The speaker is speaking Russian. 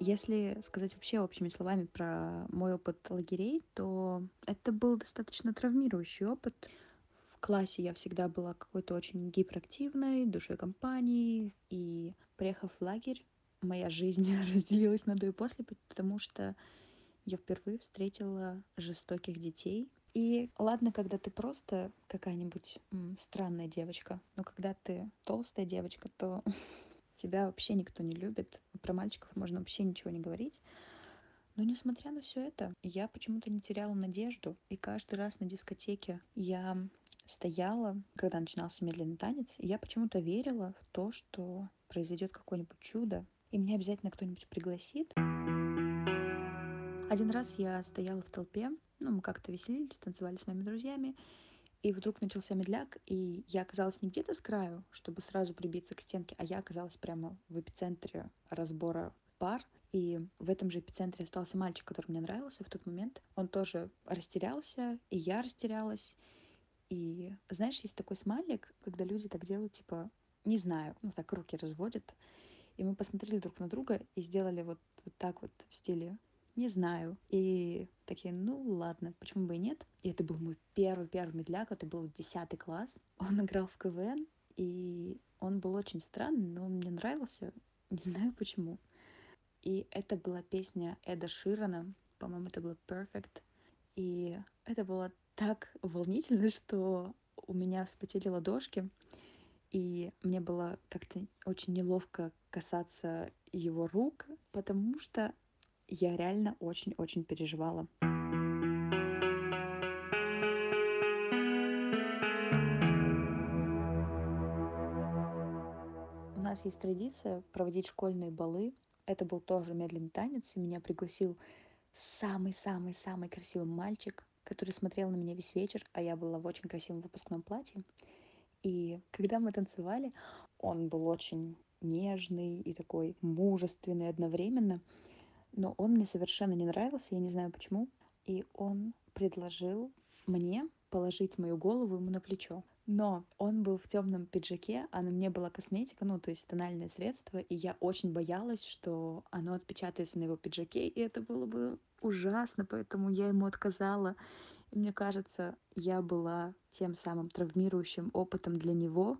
Если сказать вообще общими словами про мой опыт лагерей, то это был достаточно травмирующий опыт. В классе я всегда была какой-то очень гиперактивной, душой компании. И приехав в лагерь, моя жизнь разделилась на до и после, потому что я впервые встретила жестоких детей. И ладно, когда ты просто какая-нибудь странная девочка, но когда ты толстая девочка, то тебя вообще никто не любит. Про мальчиков можно вообще ничего не говорить. Но несмотря на все это, я почему-то не теряла надежду. И каждый раз на дискотеке я стояла, когда начинался медленный танец, и я почему-то верила в то, что произойдет какое-нибудь чудо, и меня обязательно кто-нибудь пригласит. Один раз я стояла в толпе, ну, мы как-то веселились, танцевали с моими друзьями, и вдруг начался медляк, и я оказалась не где-то с краю, чтобы сразу прибиться к стенке, а я оказалась прямо в эпицентре разбора пар. И в этом же эпицентре остался мальчик, который мне нравился в тот момент. Он тоже растерялся, и я растерялась. И знаешь, есть такой смайлик, когда люди так делают, типа, не знаю, ну так руки разводят. И мы посмотрели друг на друга и сделали вот, вот так вот в стиле не знаю. И такие, ну ладно, почему бы и нет. И это был мой первый-первый медляк, это был 10 класс. Он играл в КВН, и он был очень странный, но он мне нравился, не знаю почему. И это была песня Эда Ширана, по-моему, это было Perfect. И это было так волнительно, что у меня вспотели ладошки, и мне было как-то очень неловко касаться его рук, потому что я реально очень-очень переживала. У нас есть традиция проводить школьные балы. Это был тоже медленный танец, и меня пригласил самый-самый-самый красивый мальчик, который смотрел на меня весь вечер, а я была в очень красивом выпускном платье. И когда мы танцевали, он был очень нежный и такой мужественный одновременно но он мне совершенно не нравился, я не знаю почему. И он предложил мне положить мою голову ему на плечо. Но он был в темном пиджаке, а на мне была косметика, ну, то есть тональное средство, и я очень боялась, что оно отпечатается на его пиджаке, и это было бы ужасно, поэтому я ему отказала. И мне кажется, я была тем самым травмирующим опытом для него.